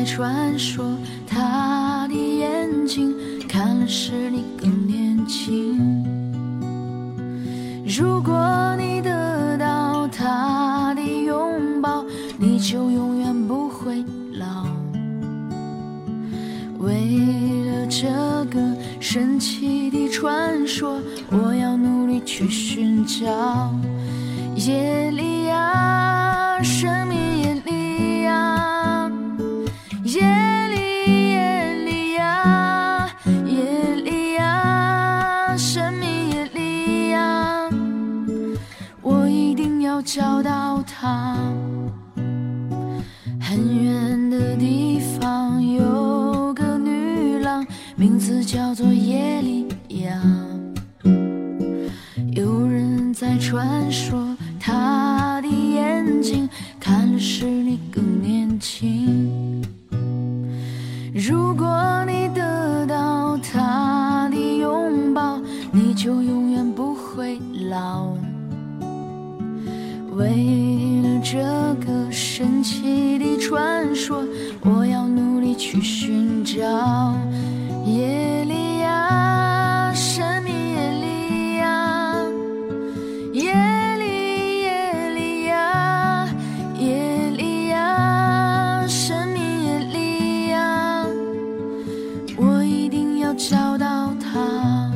在传说，他的眼睛看了使你更年轻。如果你得到他的拥抱，你就永远不会老。为了这个神奇的传说，我要努力去寻找耶利亚，生命很远的地方有个女郎，名字叫做耶利亚。有人在传说，她的眼睛看了使你更年轻。如果你得到她的拥抱，你就永远不会老。为了这个神奇的传说，我要努力去寻找。耶利亚，神秘耶利亚，耶利耶利亚，耶利亚，神秘耶利亚，我一定要找到它，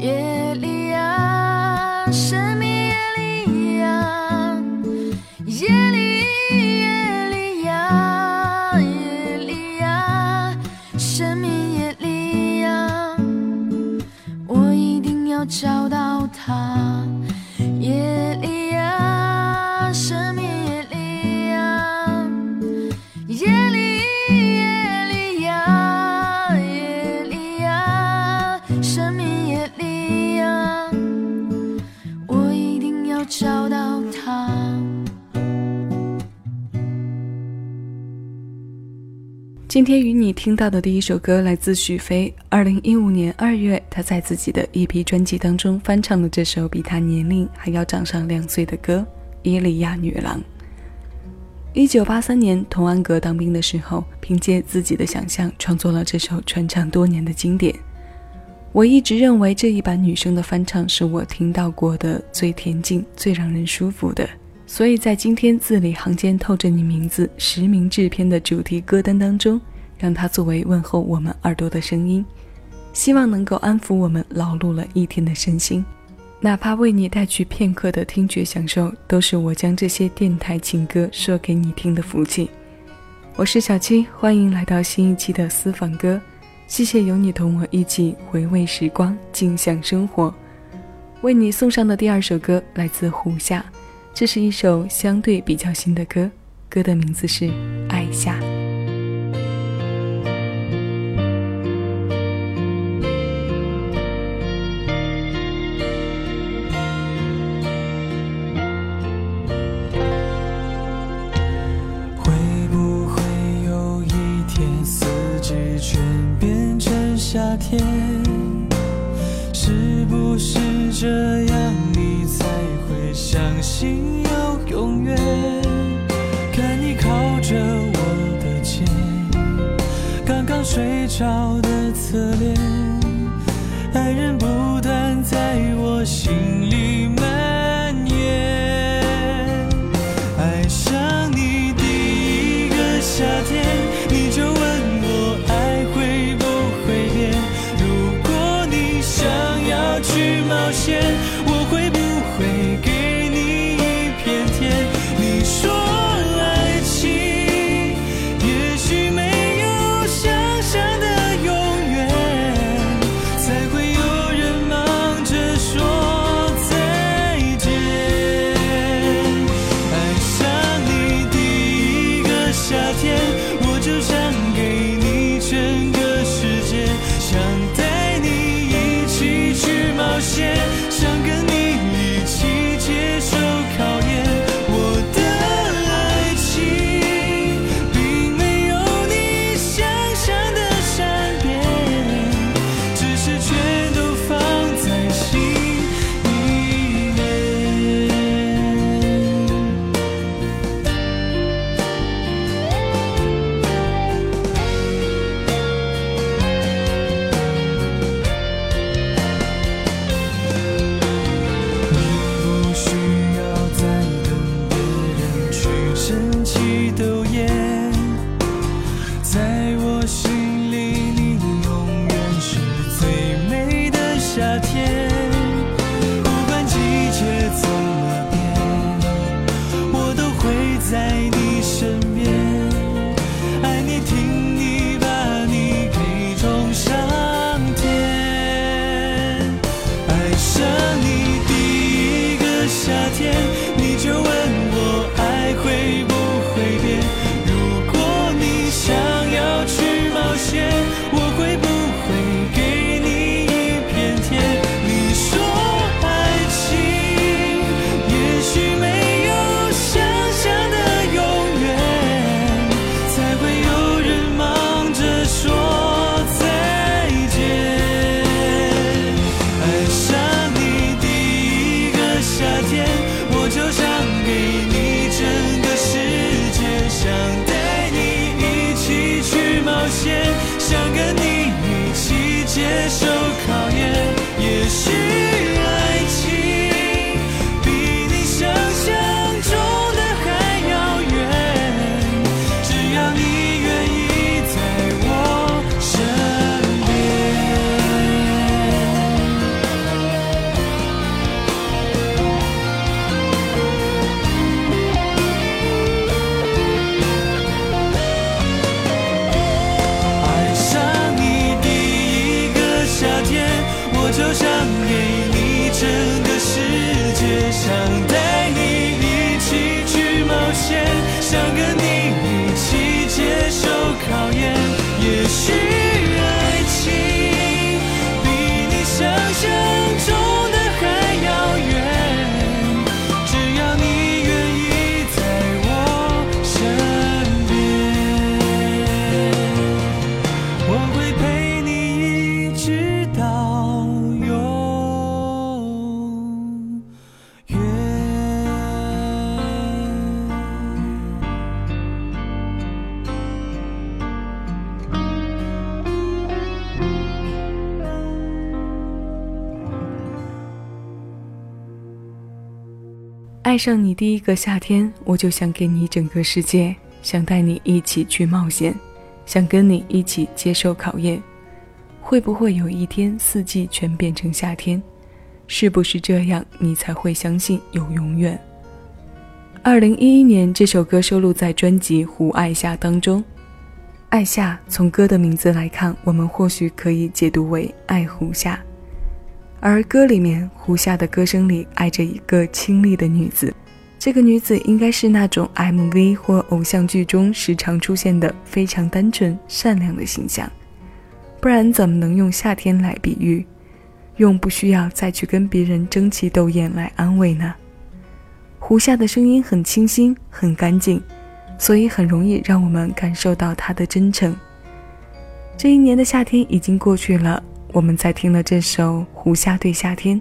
耶利亚，神秘今天与你听到的第一首歌来自许飞。二零一五年二月，他在自己的 EP 专辑当中翻唱了这首比他年龄还要长上两岁的歌《伊利亚女郎》。一九八三年，童安格当兵的时候，凭借自己的想象创作了这首传唱多年的经典。我一直认为这一版女生的翻唱是我听到过的最恬静、最让人舒服的。所以在今天字里行间透着你名字实名制片的主题歌单当中，让它作为问候我们耳朵的声音，希望能够安抚我们劳碌了一天的身心，哪怕为你带去片刻的听觉享受，都是我将这些电台情歌说给你听的福气。我是小七，欢迎来到新一期的私房歌，谢谢有你同我一起回味时光，静享生活。为你送上的第二首歌来自胡夏。这是一首相对比较新的歌，歌的名字是《爱夏》。会不会有一天，四季全变成夏天刚爱上你第一个夏天，我就想给你整个世界，想带你一起去冒险，想跟你一起接受考验。会不会有一天四季全变成夏天？是不是这样你才会相信有永远？二零一一年，这首歌收录在专辑《胡爱夏》当中。爱夏，从歌的名字来看，我们或许可以解读为爱胡夏。而歌里面，胡夏的歌声里爱着一个清丽的女子，这个女子应该是那种 MV 或偶像剧中时常出现的非常单纯、善良的形象，不然怎么能用夏天来比喻，用不需要再去跟别人争奇斗艳来安慰呢？胡夏的声音很清新、很干净，所以很容易让我们感受到她的真诚。这一年的夏天已经过去了。我们在听了这首《胡夏对夏天》，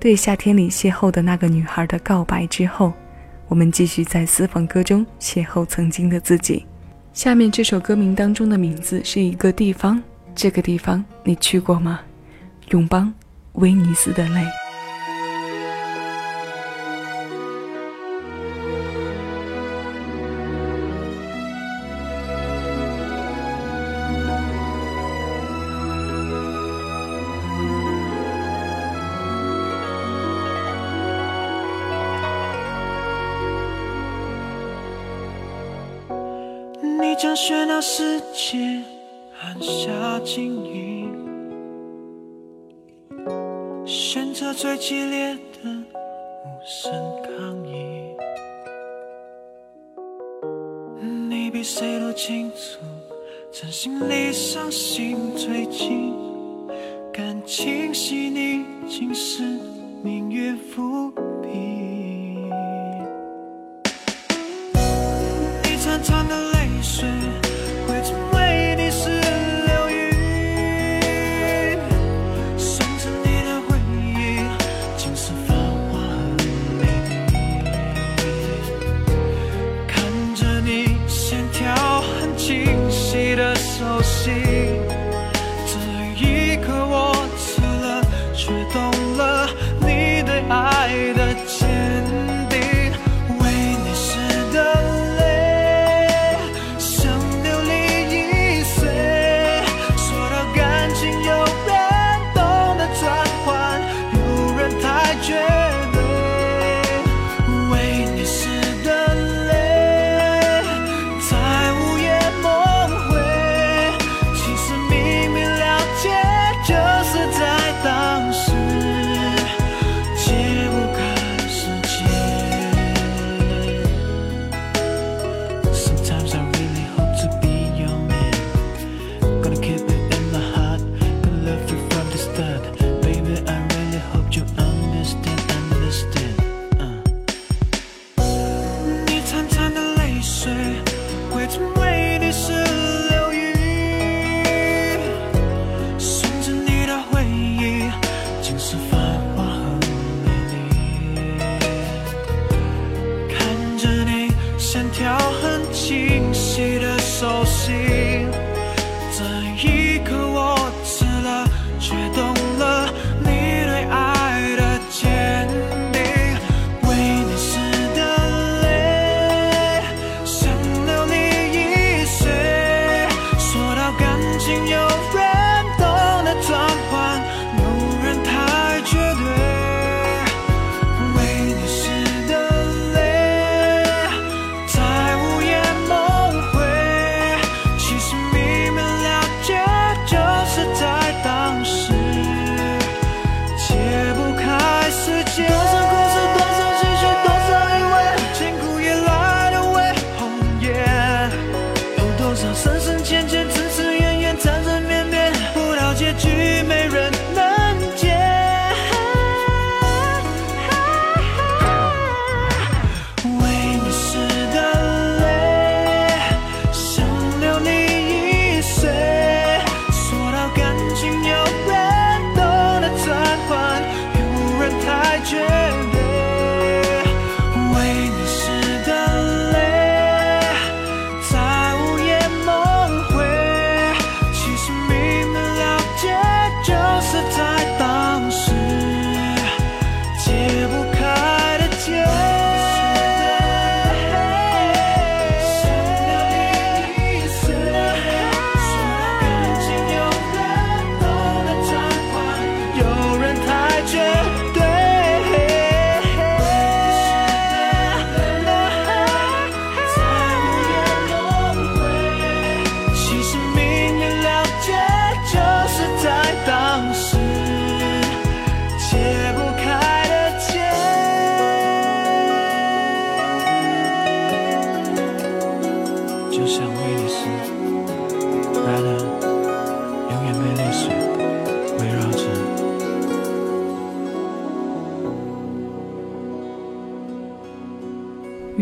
对夏天里邂逅的那个女孩的告白之后，我们继续在私房歌中邂逅曾经的自己。下面这首歌名当中的名字是一个地方，这个地方你去过吗？永邦，威尼斯的泪。世界按下静音，选择最激烈的无声抗议。你比谁都清楚，真心离伤心最近，感情细腻，竟是命运伏笔。心，这一刻我吃了，却懂线条很清晰的熟悉，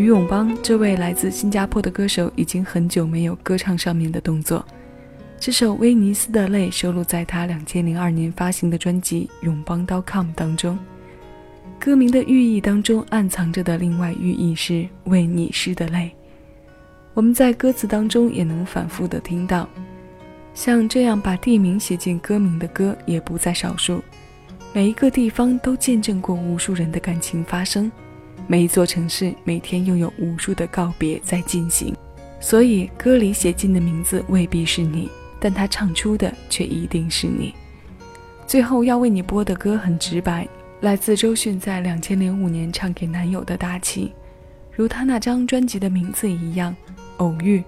永邦这位来自新加坡的歌手已经很久没有歌唱上面的动作。这首《威尼斯的泪》收录在他2002年发行的专辑《永邦 .com》当中。歌名的寓意当中暗藏着的另外寓意是为你湿的泪。我们在歌词当中也能反复的听到，像这样把地名写进歌名的歌也不在少数。每一个地方都见证过无数人的感情发生。每一座城市每天又有无数的告别在进行，所以歌里写进的名字未必是你，但他唱出的却一定是你。最后要为你播的歌很直白，来自周迅在两千零五年唱给男友的大气，如他那张专辑的名字一样，偶遇。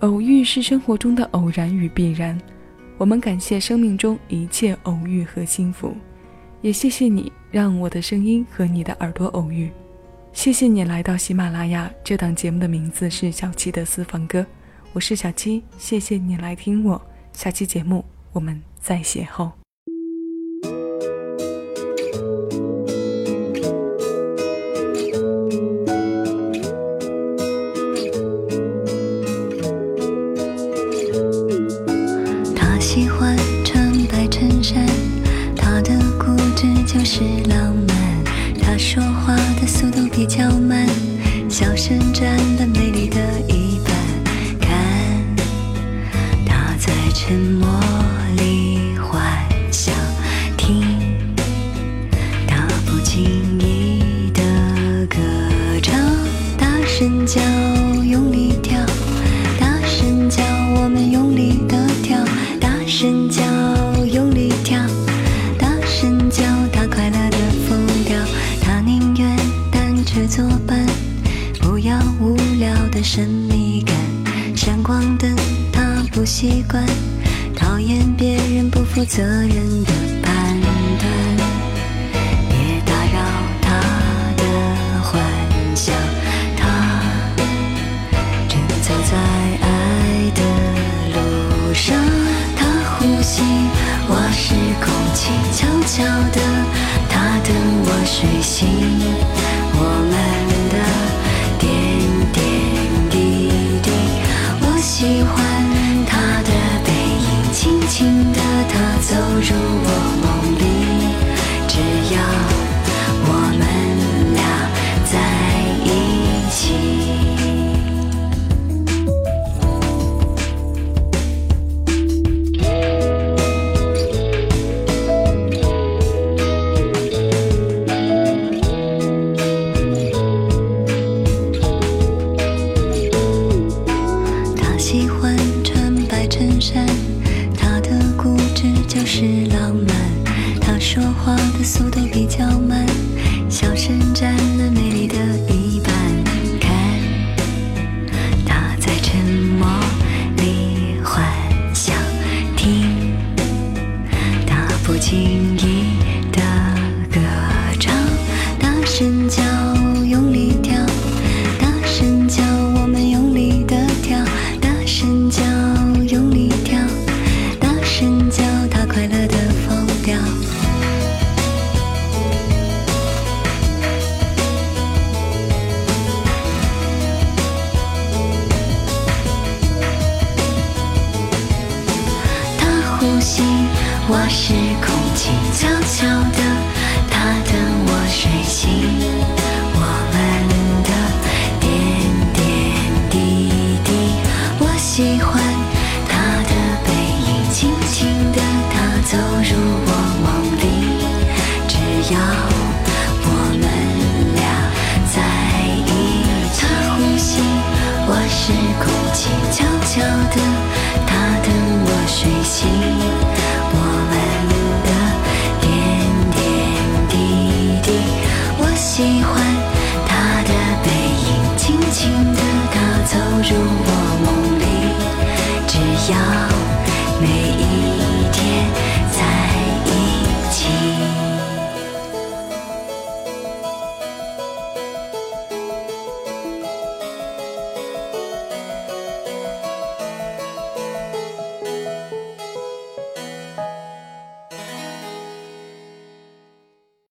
偶遇是生活中的偶然与必然，我们感谢生命中一切偶遇和幸福，也谢谢你让我的声音和你的耳朵偶遇。谢谢你来到喜马拉雅。这档节目的名字是小七的私房歌，我是小七，谢谢你来听我。下期节目我们再邂逅。喜欢神秘感，闪光灯，他不习惯，讨厌别人不负责任的说话的速度比较慢，小声站